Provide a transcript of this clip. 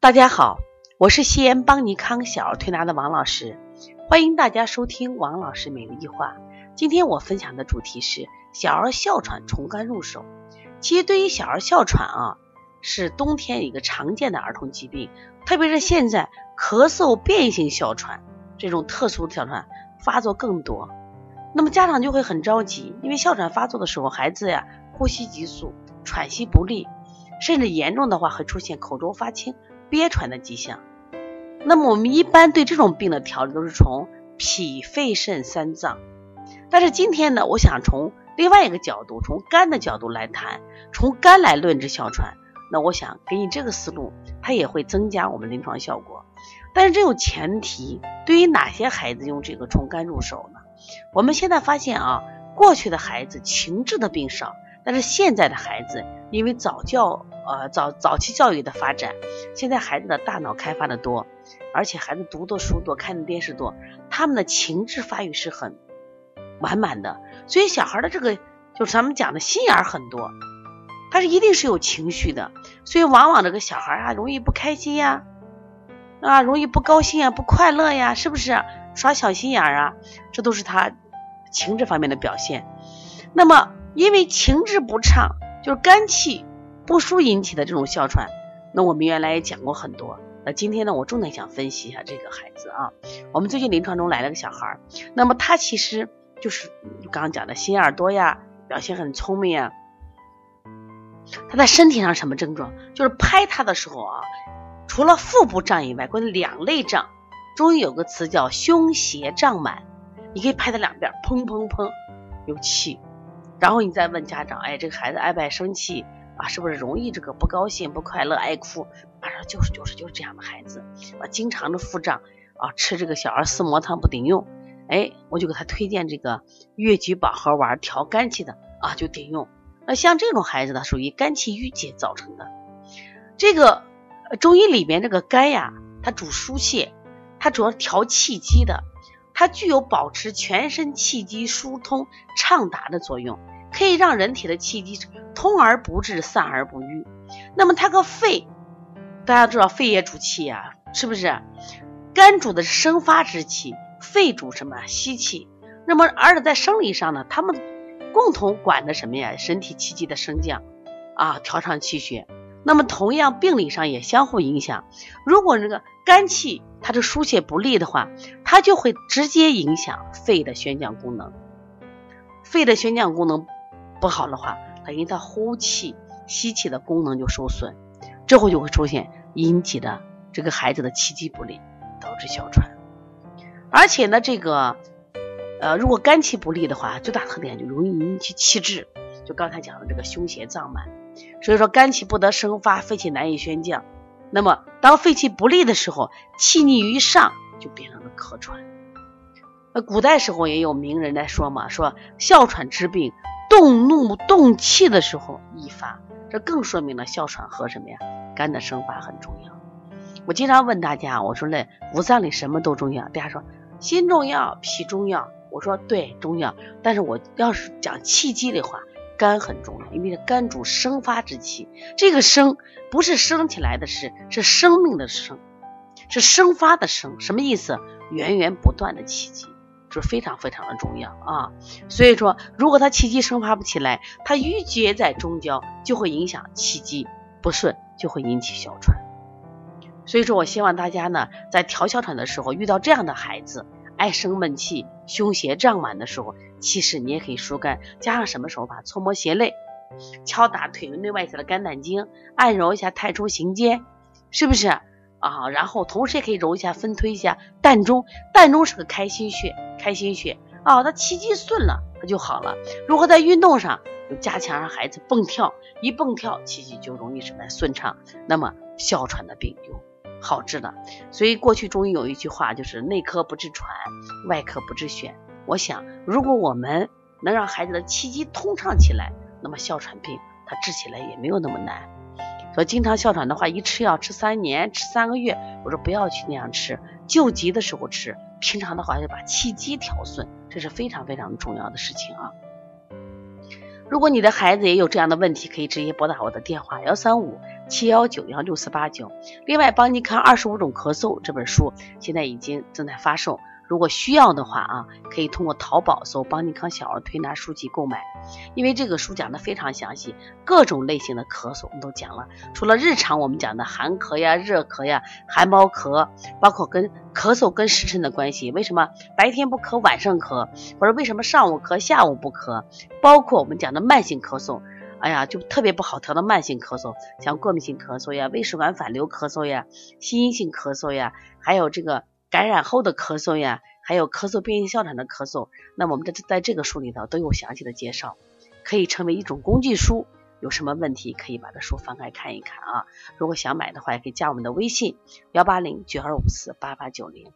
大家好，我是西安邦尼康小儿推拿的王老师，欢迎大家收听王老师每日一话。今天我分享的主题是小儿哮喘从肝入手。其实对于小儿哮喘啊，是冬天一个常见的儿童疾病，特别是现在咳嗽变异性哮喘这种特殊的哮喘发作更多，那么家长就会很着急，因为哮喘发作的时候，孩子呀呼吸急促、喘息不利，甚至严重的话会出现口中发青。憋喘的迹象，那么我们一般对这种病的调理都是从脾、肺、肾三脏。但是今天呢，我想从另外一个角度，从肝的角度来谈，从肝来论治哮喘。那我想给你这个思路，它也会增加我们临床效果。但是这有前提，对于哪些孩子用这个从肝入手呢？我们现在发现啊，过去的孩子情志的病少，但是现在的孩子因为早教。呃，早早期教育的发展，现在孩子的大脑开发的多，而且孩子读的书多，看的电视多，他们的情志发育是很完满的，所以小孩的这个就是咱们讲的心眼很多，他是一定是有情绪的，所以往往这个小孩啊容易不开心呀，啊容易不高兴啊，不快乐呀，是不是耍小心眼儿啊？这都是他情志方面的表现。那么因为情志不畅，就是肝气。不舒引起的这种哮喘，那我们原来也讲过很多。那今天呢，我重点想分析一下这个孩子啊。我们最近临床中来了个小孩，那么他其实就是刚刚讲的心眼多呀，表现很聪明呀。他在身体上什么症状？就是拍他的时候啊，除了腹部胀以外，关键两肋胀。中医有个词叫胸胁胀满，你可以拍他两边，砰砰砰有气。然后你再问家长，哎，这个孩子爱不爱生气？啊，是不是容易这个不高兴、不快乐、爱哭？马上就是就是就是这样的孩子，啊，经常的腹胀，啊，吃这个小儿四磨汤不顶用，哎，我就给他推荐这个越橘保和丸调肝气的，啊，就顶用。那像这种孩子呢，属于肝气郁结造成的。这个中医里边这个肝呀，它主疏泄，它主要调气机的，它具有保持全身气机疏通畅达的作用。可以让人体的气机通而不滞，散而不瘀。那么它个肺，大家知道肺也主气呀，是不是？肝主的是生发之气，肺主什么吸气。那么而且在生理上呢，他们共同管的什么呀？身体气机的升降啊，调畅气血。那么同样病理上也相互影响。如果这个肝气它的疏泄不利的话，它就会直接影响肺的宣降功能。肺的宣降功能。不好的话，等于他呼气、吸气的功能就受损，之后就会出现引起的这个孩子的气机不利，导致哮喘。而且呢，这个呃，如果肝气不利的话，最大特点就容易引起气滞，就刚才讲的这个胸胁胀满。所以说，肝气不得生发，肺气难以宣降。那么，当肺气不利的时候，气逆于上，就变成了咳喘。那古代时候也有名人来说嘛，说哮喘治病。动怒动气的时候易发，这更说明了哮喘和什么呀？肝的生发很重要。我经常问大家，我说嘞，五脏里什么都重要？大家说心重要，脾重要。我说对，重要。但是我要是讲气机的话，肝很重要，因为肝主生发之气。这个生不是生起来的生，是生命的生，是生发的生。什么意思？源源不断的气机。是非常非常的重要啊，所以说，如果他气机生发不起来，他郁结在中焦，就会影响气机不顺，就会引起哮喘。所以说我希望大家呢，在调哮喘的时候，遇到这样的孩子，爱生闷气、胸胁胀满的时候，其实你也可以疏肝，加上什么手法？搓摩胁肋，敲打腿内外侧的肝胆经，按揉一下太冲、行间，是不是？啊，然后同时也可以揉一下、分推一下膻中，膻中是个开心穴，开心穴啊，它气机顺了，它就好了。如果在运动上，就加强让孩子蹦跳，一蹦跳，气机就容易什么顺畅，那么哮喘的病就好治的。所以过去中医有一句话，就是内科不治喘，外科不治癣。我想，如果我们能让孩子的气机通畅起来，那么哮喘病它治起来也没有那么难。说经常哮喘的话，一吃药吃三年，吃三个月。我说不要去那样吃，救急的时候吃，平常的话就把气机调顺，这是非常非常重要的事情啊。如果你的孩子也有这样的问题，可以直接拨打我的电话幺三五七幺九幺六四八九。另外，帮你看二十五种咳嗽这本书现在已经正在发售。如果需要的话啊，可以通过淘宝搜“邦尼康小儿推拿书籍”购买，因为这个书讲的非常详细，各种类型的咳嗽我们都讲了。除了日常我们讲的寒咳呀、热咳呀、寒包咳，包括跟咳嗽跟时辰的关系，为什么白天不咳晚上咳，或者为什么上午咳下午不咳，包括我们讲的慢性咳嗽，哎呀，就特别不好调的慢性咳嗽，像过敏性咳嗽呀、胃食管反流咳嗽呀、心因性咳嗽呀，还有这个。感染后的咳嗽呀，还有咳嗽变性哮喘的咳嗽，那我们在在这个书里头都有详细的介绍，可以成为一种工具书。有什么问题可以把这书翻开看一看啊。如果想买的话，也可以加我们的微信：幺八零九二五四八八九零。